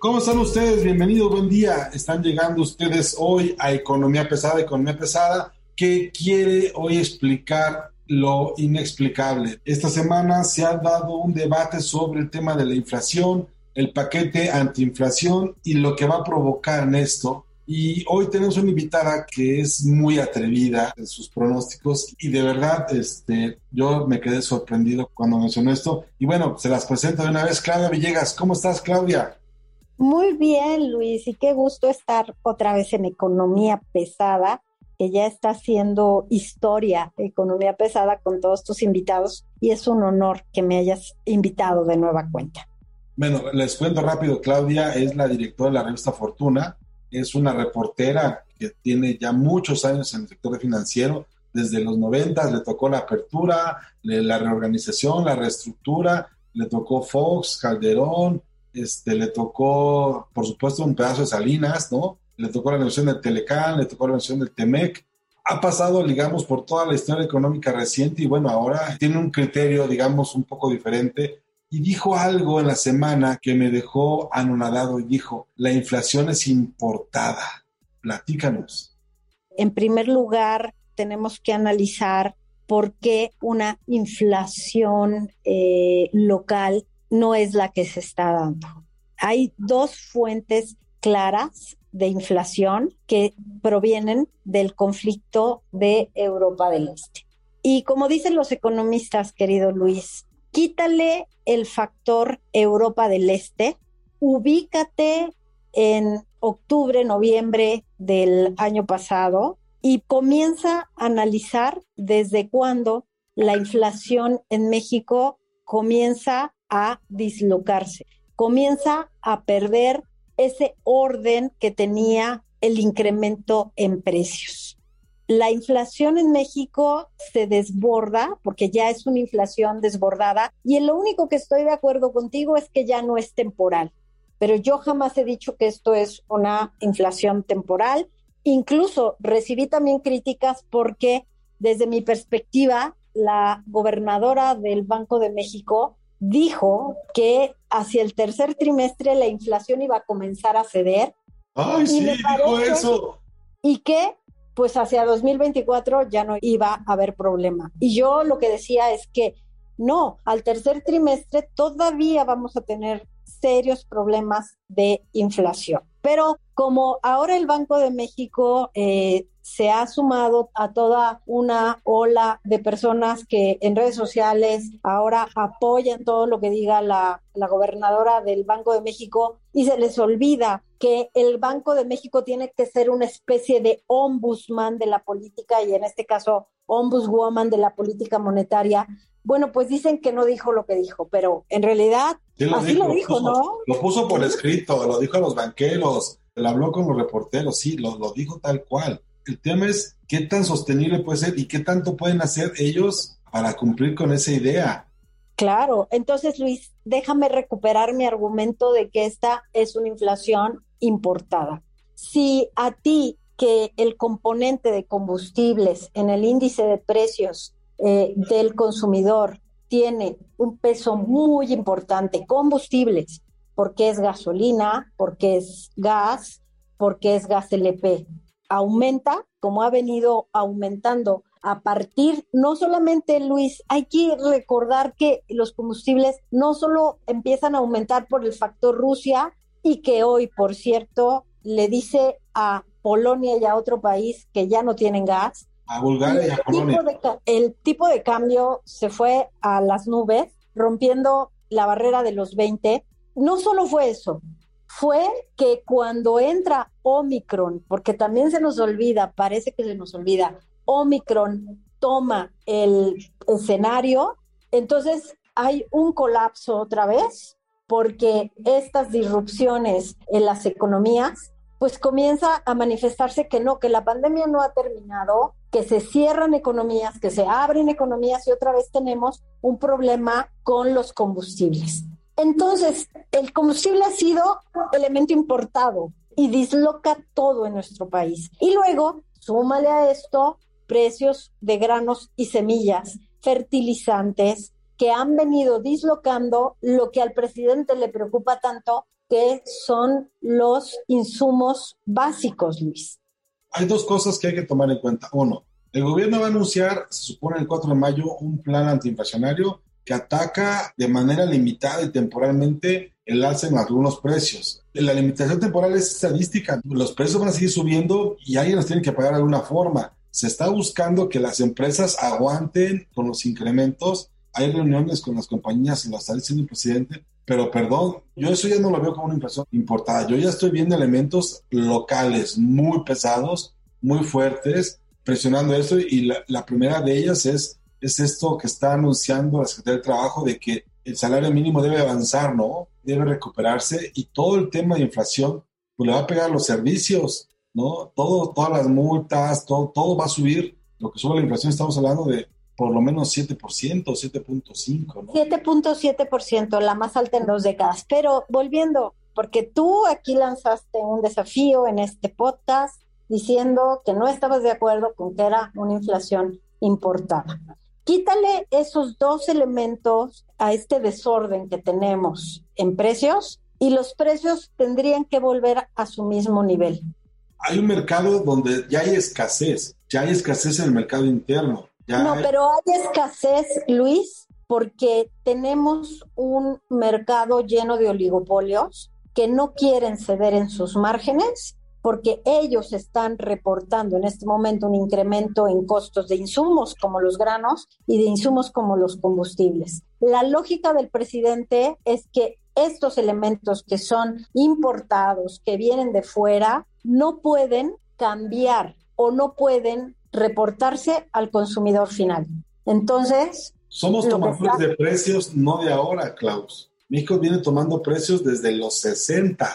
¿Cómo están ustedes? Bienvenidos, buen día. Están llegando ustedes hoy a Economía Pesada, Economía Pesada, que quiere hoy explicar lo inexplicable. Esta semana se ha dado un debate sobre el tema de la inflación, el paquete antiinflación y lo que va a provocar en esto. Y hoy tenemos una invitada que es muy atrevida en sus pronósticos y de verdad este, yo me quedé sorprendido cuando mencionó esto. Y bueno, se las presento de una vez. Claudia Villegas, ¿cómo estás Claudia? Muy bien, Luis, y qué gusto estar otra vez en Economía Pesada, que ya está haciendo historia, Economía Pesada, con todos tus invitados, y es un honor que me hayas invitado de nueva cuenta. Bueno, les cuento rápido, Claudia es la directora de la revista Fortuna, es una reportera que tiene ya muchos años en el sector financiero, desde los 90 le tocó la apertura, la reorganización, la reestructura, le tocó Fox, Calderón, este, le tocó, por supuesto, un pedazo de Salinas, ¿no? Le tocó la negociación del Telecán, le tocó la negociación del Temec. Ha pasado, digamos, por toda la historia económica reciente y bueno, ahora tiene un criterio, digamos, un poco diferente. Y dijo algo en la semana que me dejó anonadado y dijo, la inflación es importada. Platícanos. En primer lugar, tenemos que analizar por qué una inflación eh, local no es la que se está dando. Hay dos fuentes claras de inflación que provienen del conflicto de Europa del Este. Y como dicen los economistas, querido Luis, quítale el factor Europa del Este, ubícate en octubre, noviembre del año pasado y comienza a analizar desde cuándo la inflación en México comienza a dislocarse, comienza a perder ese orden que tenía el incremento en precios. La inflación en México se desborda porque ya es una inflación desbordada y lo único que estoy de acuerdo contigo es que ya no es temporal. Pero yo jamás he dicho que esto es una inflación temporal. Incluso recibí también críticas porque desde mi perspectiva, la gobernadora del Banco de México dijo que hacia el tercer trimestre la inflación iba a comenzar a ceder. ¡Ay, sí, dijo eso! Y que pues hacia 2024 ya no iba a haber problema. Y yo lo que decía es que no, al tercer trimestre todavía vamos a tener serios problemas de inflación. Pero como ahora el Banco de México eh, se ha sumado a toda una ola de personas que en redes sociales ahora apoyan todo lo que diga la, la gobernadora del Banco de México y se les olvida que el Banco de México tiene que ser una especie de ombudsman de la política y en este caso ombudswoman de la política monetaria. Bueno, pues dicen que no dijo lo que dijo, pero en realidad así lo dijo, ¿no? Lo puso por escrito, lo dijo a los banqueros, lo habló con los reporteros, sí, lo, lo dijo tal cual. El tema es qué tan sostenible puede ser y qué tanto pueden hacer ellos para cumplir con esa idea. Claro, entonces Luis, déjame recuperar mi argumento de que esta es una inflación importada. Si a ti que el componente de combustibles en el índice de precios eh, del consumidor tiene un peso muy importante, combustibles, porque es gasolina, porque es gas, porque es gas LP, aumenta como ha venido aumentando a partir, no solamente Luis, hay que recordar que los combustibles no solo empiezan a aumentar por el factor Rusia y que hoy, por cierto, le dice a Polonia y a otro país que ya no tienen gas. A Bulgaria y a Polonia. el tipo de cambio se fue a las nubes, rompiendo la barrera de los 20. No solo fue eso, fue que cuando entra Omicron, porque también se nos olvida, parece que se nos olvida, Omicron toma el escenario, entonces hay un colapso otra vez, porque estas disrupciones en las economías, pues comienza a manifestarse que no, que la pandemia no ha terminado, que se cierran economías, que se abren economías y otra vez tenemos un problema con los combustibles. Entonces, el combustible ha sido elemento importado y disloca todo en nuestro país. Y luego, súmale a esto precios de granos y semillas, fertilizantes, que han venido dislocando lo que al presidente le preocupa tanto, que son los insumos básicos, Luis. Hay dos cosas que hay que tomar en cuenta. Uno, el gobierno va a anunciar, se supone el 4 de mayo, un plan antiinflacionario que ataca de manera limitada y temporalmente el alza en algunos precios. La limitación temporal es estadística. Los precios van a seguir subiendo y alguien los tiene que pagar de alguna forma. Se está buscando que las empresas aguanten con los incrementos. Hay reuniones con las compañías, lo está diciendo el presidente, pero perdón, yo eso ya no lo veo como una inflación importada. Yo ya estoy viendo elementos locales muy pesados, muy fuertes, presionando esto y la, la primera de ellas es es esto que está anunciando la Secretaría del Trabajo de que el salario mínimo debe avanzar, ¿no? Debe recuperarse y todo el tema de inflación pues le va a pegar a los servicios, ¿no? Todo, todas las multas, todo, va a subir. Lo que sube la inflación estamos hablando de por lo menos 7%, 7.5%, ¿no? 7.7%, la más alta en dos décadas. Pero volviendo, porque tú aquí lanzaste un desafío en este podcast diciendo que no estabas de acuerdo con que era una inflación importada. Quítale esos dos elementos a este desorden que tenemos en precios y los precios tendrían que volver a su mismo nivel. Hay un mercado donde ya hay escasez, ya hay escasez en el mercado interno. no, pero hay escasez, Luis, porque tenemos un mercado lleno de oligopolios que no quieren ceder en sus márgenes porque ellos están reportando en este momento un incremento en costos de insumos como los granos y de insumos como los combustibles. La lógica del presidente es que estos elementos que son importados, que vienen de fuera, no pueden cambiar o no pueden reportarse al consumidor final. Entonces... Somos tomadores de precios no de ahora, Klaus. México viene tomando precios desde los 60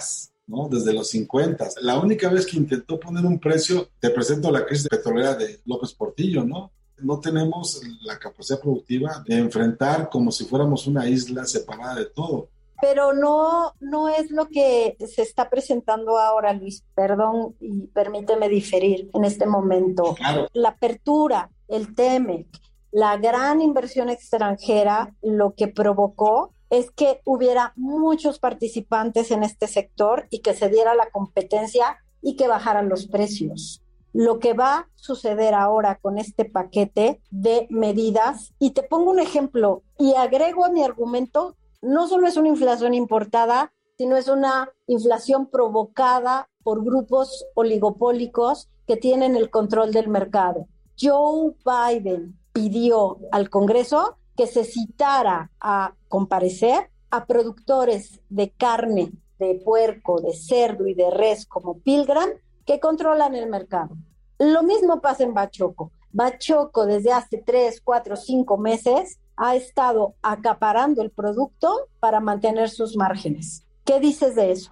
¿no? Desde los 50. La única vez que intentó poner un precio, te presento la crisis petrolera de López Portillo, ¿no? No tenemos la capacidad productiva de enfrentar como si fuéramos una isla separada de todo. Pero no, no es lo que se está presentando ahora, Luis. Perdón y permíteme diferir en este momento. La apertura, el TEMEC, la gran inversión extranjera, lo que provocó es que hubiera muchos participantes en este sector y que se diera la competencia y que bajaran los precios. Lo que va a suceder ahora con este paquete de medidas, y te pongo un ejemplo y agrego a mi argumento, no solo es una inflación importada, sino es una inflación provocada por grupos oligopólicos que tienen el control del mercado. Joe Biden pidió al Congreso que se citara a comparecer a productores de carne de puerco, de cerdo y de res como Pilgram que controlan el mercado. Lo mismo pasa en Bachoco. Bachoco desde hace tres, cuatro, cinco meses ha estado acaparando el producto para mantener sus márgenes. ¿Qué dices de eso?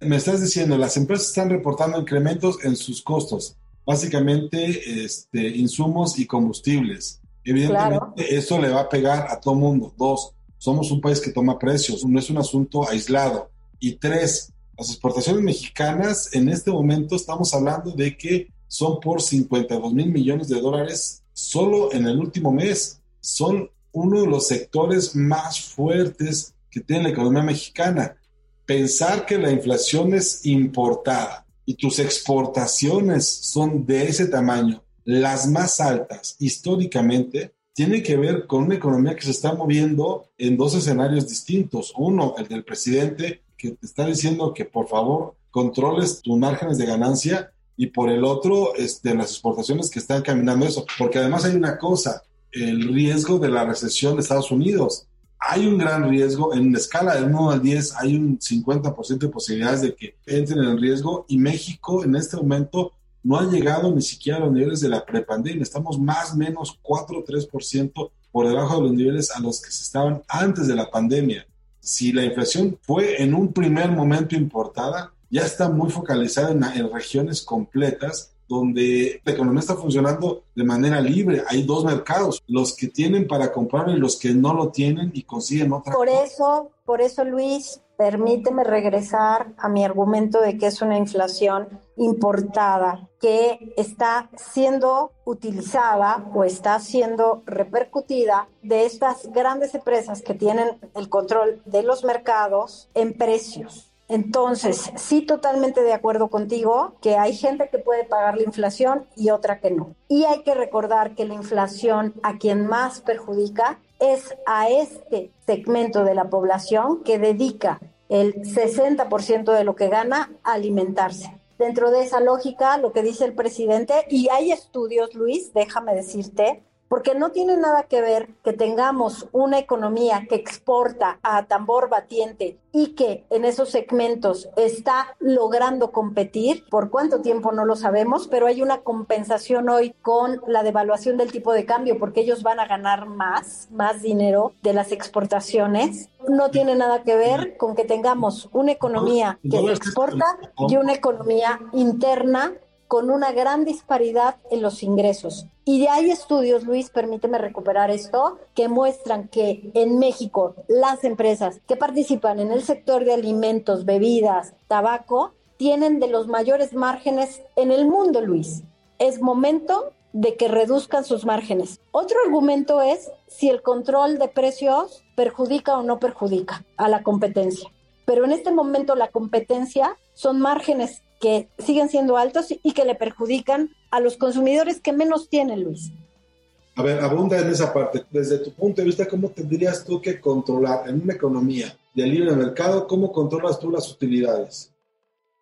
Me estás diciendo, las empresas están reportando incrementos en sus costos, básicamente este, insumos y combustibles. Evidentemente, eso le va a pegar a todo mundo. Dos, somos un país que toma precios, no es un asunto aislado. Y tres, las exportaciones mexicanas en este momento estamos hablando de que son por 52 mil millones de dólares solo en el último mes. Son uno de los sectores más fuertes que tiene la economía mexicana. Pensar que la inflación es importada y tus exportaciones son de ese tamaño las más altas históricamente tienen que ver con una economía que se está moviendo en dos escenarios distintos. Uno, el del presidente, que te está diciendo que por favor controles tus márgenes de ganancia y por el otro, este, las exportaciones que están caminando eso. Porque además hay una cosa, el riesgo de la recesión de Estados Unidos. hay un gran riesgo. En una escala del 1 al 10 hay un 50% de posibilidades de que entren en riesgo y México en este momento no ha llegado ni siquiera a los niveles de la prepandemia. Estamos más o menos 4 o 3% por debajo de los niveles a los que se estaban antes de la pandemia. Si la inflación fue en un primer momento importada, ya está muy focalizada en, en regiones completas donde la economía está funcionando de manera libre. Hay dos mercados, los que tienen para comprar y los que no lo tienen y consiguen otra. Por eso, por eso Luis, permíteme regresar a mi argumento de que es una inflación importada que está siendo utilizada o está siendo repercutida de estas grandes empresas que tienen el control de los mercados en precios. Entonces, sí, totalmente de acuerdo contigo que hay gente que puede pagar la inflación y otra que no. Y hay que recordar que la inflación a quien más perjudica es a este segmento de la población que dedica el 60% de lo que gana a alimentarse. Dentro de esa lógica, lo que dice el presidente, y hay estudios, Luis, déjame decirte, porque no tiene nada que ver que tengamos una economía que exporta a tambor batiente y que en esos segmentos está logrando competir, por cuánto tiempo no lo sabemos, pero hay una compensación hoy con la devaluación del tipo de cambio porque ellos van a ganar más, más dinero de las exportaciones. No tiene nada que ver con que tengamos una economía que exporta y una economía interna con una gran disparidad en los ingresos. Y hay estudios, Luis, permíteme recuperar esto, que muestran que en México las empresas que participan en el sector de alimentos, bebidas, tabaco, tienen de los mayores márgenes en el mundo, Luis. Es momento de que reduzcan sus márgenes. Otro argumento es si el control de precios perjudica o no perjudica a la competencia. Pero en este momento la competencia son márgenes que siguen siendo altos y que le perjudican a los consumidores que menos tienen, Luis. A ver, abunda en esa parte. Desde tu punto de vista, ¿cómo tendrías tú que controlar en una economía de libre mercado, cómo controlas tú las utilidades?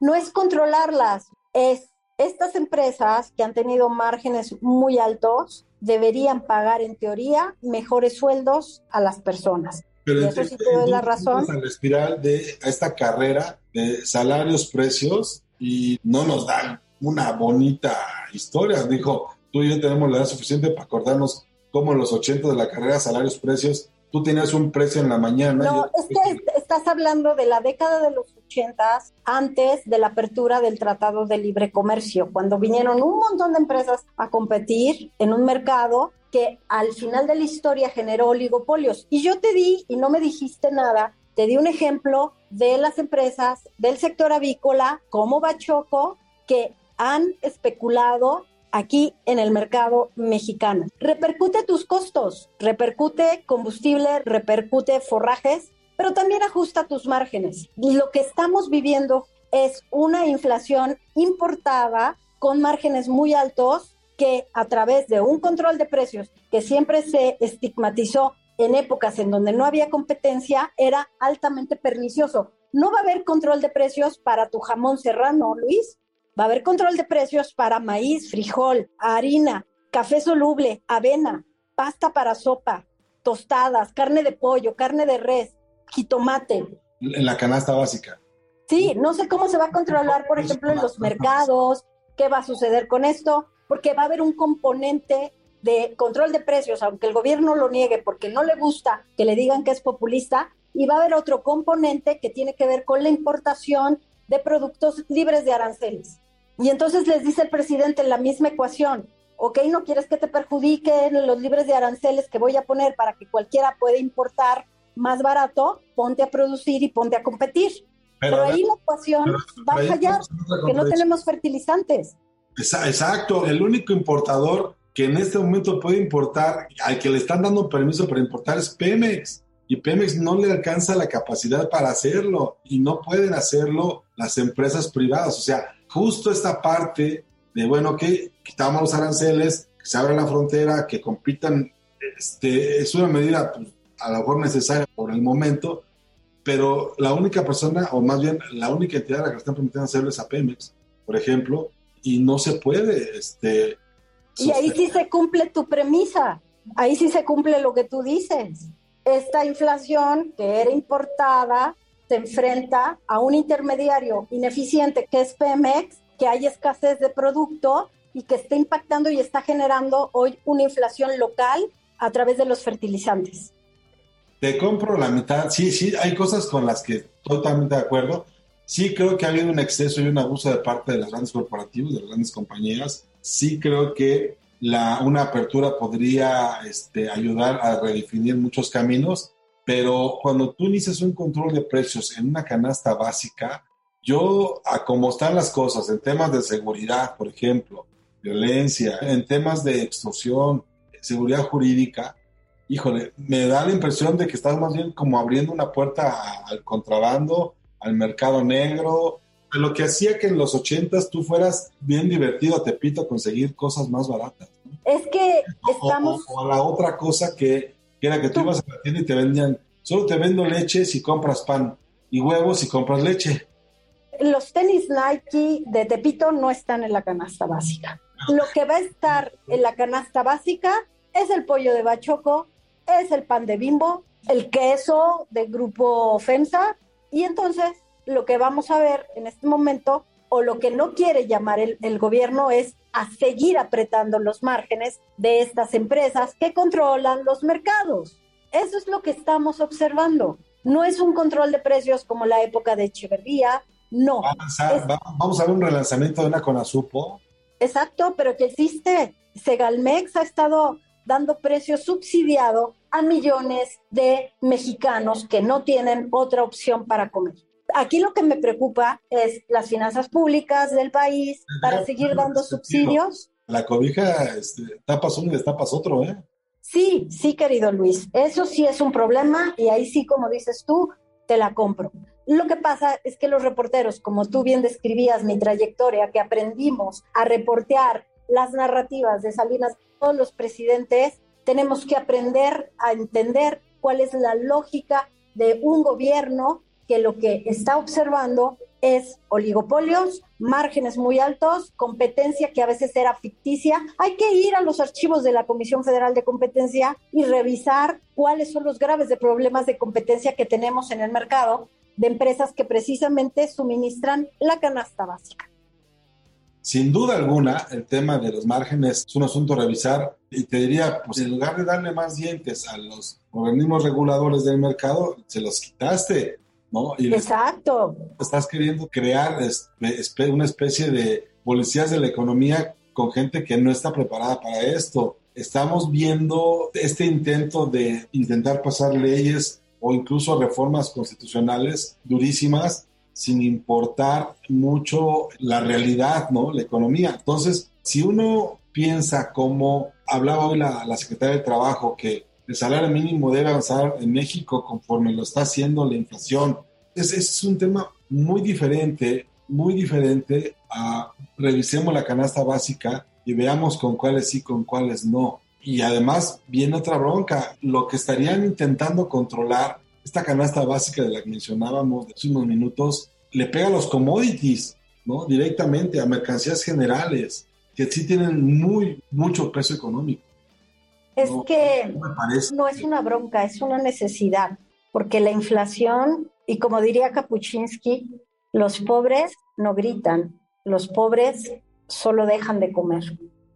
No es controlarlas, es estas empresas que han tenido márgenes muy altos deberían pagar en teoría mejores sueldos a las personas. Pero y eso sí te doy la razón. La espiral de esta carrera de salarios, precios, y no nos dan una bonita historia. Dijo, tú y yo tenemos la edad suficiente para acordarnos cómo en los 80 de la carrera, salarios, precios, tú tenías un precio en la mañana. No, es que estás hablando de la década de los 80, antes de la apertura del Tratado de Libre Comercio, cuando vinieron un montón de empresas a competir en un mercado que al final de la historia generó oligopolios. Y yo te di, y no me dijiste nada, te di un ejemplo de las empresas del sector avícola como Bachoco que han especulado aquí en el mercado mexicano. Repercute tus costos, repercute combustible, repercute forrajes, pero también ajusta tus márgenes. Y lo que estamos viviendo es una inflación importada con márgenes muy altos que a través de un control de precios que siempre se estigmatizó en épocas en donde no había competencia era altamente pernicioso. No va a haber control de precios para tu jamón serrano, Luis. Va a haber control de precios para maíz, frijol, harina, café soluble, avena, pasta para sopa, tostadas, carne de pollo, carne de res, jitomate. En la canasta básica. Sí, no sé cómo se va a controlar, por ejemplo, en los mercados, qué va a suceder con esto, porque va a haber un componente de control de precios, aunque el gobierno lo niegue porque no le gusta que le digan que es populista, y va a haber otro componente que tiene que ver con la importación de productos libres de aranceles. Y entonces les dice el presidente en la misma ecuación, ok, no quieres que te perjudiquen los libres de aranceles que voy a poner para que cualquiera pueda importar más barato, ponte a producir y ponte a competir. Pero, ahí la ecuación va a fallar, que no tenemos fertilizantes. Exacto, el único importador que en este momento puede importar, al que le están dando permiso para importar es Pemex. Y Pemex no le alcanza la capacidad para hacerlo y no pueden hacerlo las empresas privadas. O sea, justo esta parte de, bueno, que quitamos los aranceles, que se abra la frontera, que compitan, este, es una medida pues, a lo mejor necesaria por el momento, pero la única persona, o más bien la única entidad a la que le están permitiendo hacerlo es a Pemex, por ejemplo, y no se puede, este, y ahí sí se cumple tu premisa, ahí sí se cumple lo que tú dices. esta inflación que era importada se enfrenta a un intermediario ineficiente que es Pemex, que hay escasez de producto y que está impactando y está generando hoy una inflación local a través de los fertilizantes. Te compro la mitad. Sí, sí, hay cosas con las que totalmente de acuerdo. Sí creo que ha habido un exceso y un abuso de parte de las grandes corporativos, de las grandes compañías. Sí creo que la, una apertura podría este, ayudar a redefinir muchos caminos, pero cuando tú inicias un control de precios en una canasta básica, yo, a cómo están las cosas en temas de seguridad, por ejemplo, violencia, en temas de extorsión, seguridad jurídica, híjole, me da la impresión de que estás más bien como abriendo una puerta al contrabando, al mercado negro, lo que hacía que en los ochentas tú fueras bien divertido a Tepito a conseguir cosas más baratas. Es que estamos... O, la otra cosa que, que era que tú, tú ibas a la tienda y te vendían, solo te vendo leche si compras pan y huevos si compras leche. Los tenis Nike de Tepito no están en la canasta básica. Lo que va a estar en la canasta básica es el pollo de bachoco, es el pan de bimbo, el queso del grupo FEMSA y entonces lo que vamos a ver en este momento o lo que no quiere llamar el, el, gobierno es a seguir apretando los márgenes de estas empresas que controlan los mercados. Eso es lo que estamos observando. No es un control de precios como la época de Echeverría, no. Va a lanzar, es, va, vamos a ver un relanzamiento de una Conasupo. Exacto, pero que existe. Segalmex ha estado dando precio subsidiado a millones de mexicanos que no tienen otra opción para comer. Aquí lo que me preocupa es las finanzas públicas del país para seguir dando subsidios. La cobija, este, tapas uno y destapas otro, ¿eh? Sí, sí, querido Luis, eso sí es un problema y ahí sí, como dices tú, te la compro. Lo que pasa es que los reporteros, como tú bien describías mi trayectoria, que aprendimos a reportear las narrativas de Salinas, todos los presidentes, tenemos que aprender a entender cuál es la lógica de un gobierno que lo que está observando es oligopolios, márgenes muy altos, competencia que a veces era ficticia. Hay que ir a los archivos de la Comisión Federal de Competencia y revisar cuáles son los graves de problemas de competencia que tenemos en el mercado de empresas que precisamente suministran la canasta básica. Sin duda alguna, el tema de los márgenes es un asunto a revisar y te diría, pues en lugar de darle más dientes a los organismos reguladores del mercado, se los quitaste, ¿no? Y Exacto. Estás queriendo crear una especie de policías de la economía con gente que no está preparada para esto. Estamos viendo este intento de intentar pasar leyes o incluso reformas constitucionales durísimas sin importar mucho la realidad, ¿no? La economía. Entonces, si uno piensa como hablaba hoy la, la secretaria de Trabajo, que el salario mínimo debe avanzar en México conforme lo está haciendo la inflación, ese es un tema muy diferente, muy diferente a revisemos la canasta básica y veamos con cuáles sí, con cuáles no. Y además viene otra bronca, lo que estarían intentando controlar esta canasta básica de la que mencionábamos hace unos minutos, le pega a los commodities, ¿no? Directamente a mercancías generales, que sí tienen muy, mucho peso económico. Es no, que no es una bronca, es una necesidad, porque la inflación, y como diría Kapuczynski, los pobres no gritan, los pobres solo dejan de comer.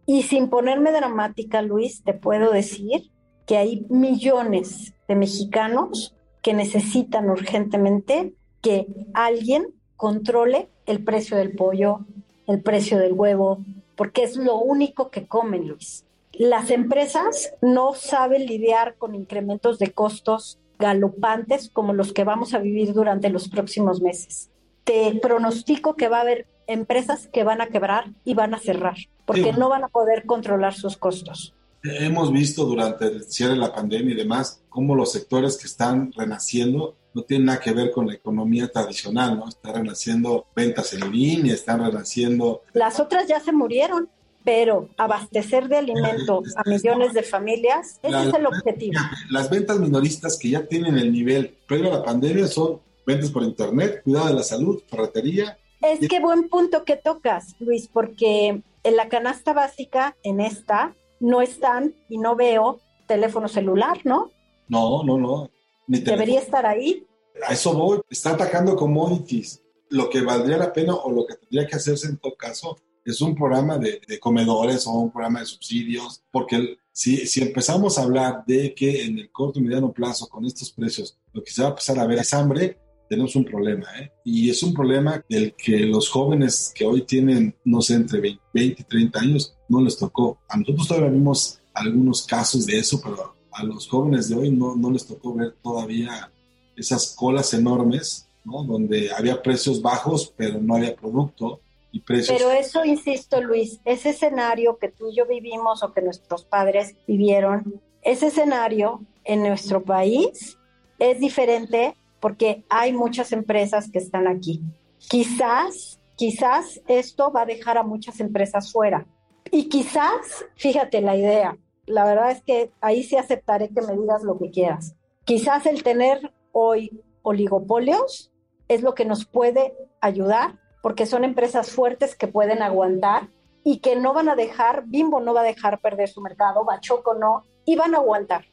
Y sin ponerme dramática, Luis, te puedo decir que hay millones de mexicanos que necesitan urgentemente que alguien controle el precio del pollo, el precio del huevo, porque es lo único que comen, Luis. Las empresas no saben lidiar con incrementos de costos galopantes como los que vamos a vivir durante los próximos meses. Te pronostico que va a haber empresas que van a quebrar y van a cerrar, porque sí. no van a poder controlar sus costos. Hemos visto durante el cierre de la pandemia y demás cómo los sectores que están renaciendo no tienen nada que ver con la economía tradicional, ¿no? Están renaciendo ventas en línea, están renaciendo... Las otras ya se murieron, pero abastecer de alimento a millones de familias, ese es el objetivo. Las ventas minoristas que ya tienen el nivel previo a la pandemia son ventas por internet, cuidado de la salud, ferretería. Es que buen punto que tocas, Luis, porque en la canasta básica, en esta, no están y no veo teléfono celular, ¿no? No, no, no. ¿Debería estar ahí? A eso voy. Está atacando commodities. Lo que valdría la pena o lo que tendría que hacerse en todo caso es un programa de, de comedores o un programa de subsidios, porque si, si empezamos a hablar de que en el corto y mediano plazo, con estos precios, lo que se va a empezar a ver es hambre, tenemos un problema, ¿eh? Y es un problema del que los jóvenes que hoy tienen, no sé, entre 20, 20 y 30 años, no les tocó. A nosotros todavía vimos algunos casos de eso, pero a los jóvenes de hoy no, no les tocó ver todavía esas colas enormes, ¿no? Donde había precios bajos, pero no había producto Pero eso, insisto, Luis, ese escenario que tú y yo vivimos o que nuestros padres vivieron, ese escenario en nuestro país es diferente porque hay muchas empresas que están aquí. Quizás, quizás esto va a dejar a muchas empresas fuera. Y quizás, fíjate la idea, la verdad es que ahí sí aceptaré que me digas lo que quieras. Quizás el tener hoy oligopolios es lo que nos puede ayudar porque son empresas fuertes que pueden aguantar y que no van a dejar, Bimbo no va a dejar perder su mercado, Bachoco no, y van a aguantar.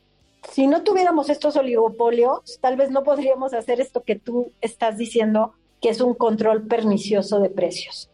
Si no tuviéramos estos oligopolios, tal vez no podríamos hacer esto que tú estás diciendo, que es un control pernicioso de precios.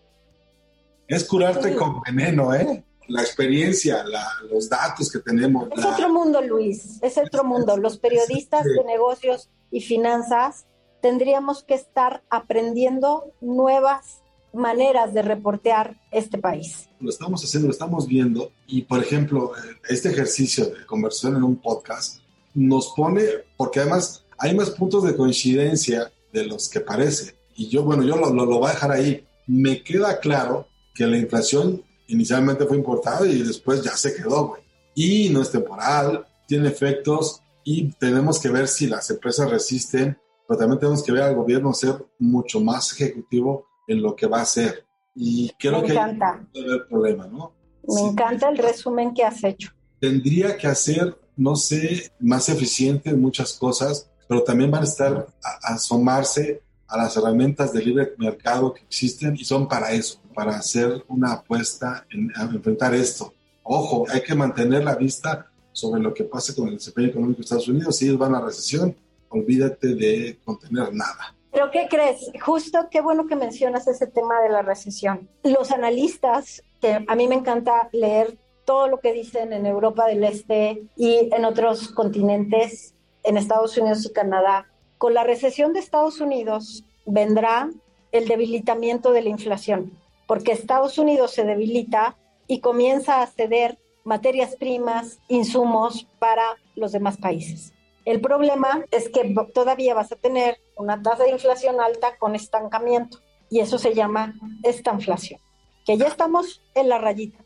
Es curarte con veneno, ¿eh? La experiencia, la- los datos que tenemos. Es la- otro mundo, Luis, es otro mundo. Los periodistas de negocios y finanzas tendríamos que estar aprendiendo nuevas maneras de reportear este país. lo estamos haciendo, lo estamos viendo. Y, por ejemplo, eh, este ejercicio de conversación en un podcast nos pone, porque además hay más puntos de coincidencia de los que parece. Y yo, bueno, yo lo, lo, lo voy a dejar ahí. Me queda claro que la inflación inicialmente fue importada y después ya se quedó, güey. Y no es temporal, tiene efectos y tenemos que ver si las empresas resisten, pero también tenemos que ver al gobierno ser mucho más ejecutivo en lo que va a hacer. Y creo Me que encanta. puede haber problema, ¿no? Me Sí. encanta el resumen que has hecho. Tendría que hacer, no sé, más eficiente en muchas cosas, pero también van a estar a, a asomarse a las herramientas de libre mercado que existen y son para eso, para hacer una apuesta en a enfrentar esto. Ojo, hay que mantener la vista sobre lo que pase con el desempeño económico de Estados Unidos. Si ellos van a recesión, olvídate de contener nada. Pero ¿qué crees? Justo qué bueno que mencionas ese tema de la recesión. Los analistas, que a mí me encanta leer todo lo que dicen en Europa del Este y en otros continentes, en Estados Unidos y Canadá, con la recesión de Estados Unidos vendrá el debilitamiento de la inflación, porque Estados Unidos se debilita y comienza a ceder materias primas, insumos para los demás países. El problema es que todavía vas a tener una tasa de inflación alta con estancamiento y eso se llama estanflación, que ya estamos en la rayita.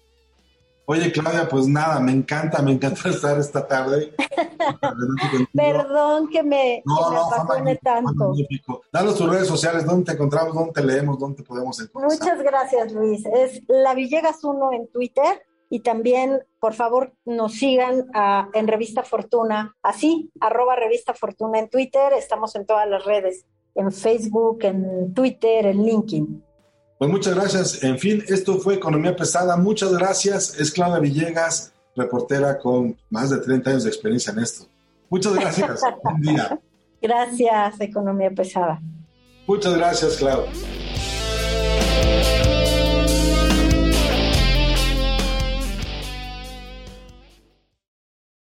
Oye, Claudia, pues nada, me encanta, me encanta estar esta tarde. Perdón que me, No, que me tanto. magnífico. Danos tus redes sociales, dónde te encontramos, dónde te leemos, dónde te podemos encontrar. Muchas gracias, Luis. Es La Villegas 1 en Twitter y también, por favor, nos sigan a- en Revista Fortuna, así, arroba Revista Fortuna en Twitter. Estamos en todas las redes, en Facebook, en Twitter, en LinkedIn. Pues muchas gracias. En fin, esto fue Economía Pesada. Muchas gracias. Es Claudia Villegas, reportera con más de 30 años de experiencia en esto. Muchas gracias. Buen día. Gracias, Economía Pesada. Muchas gracias, Claudia.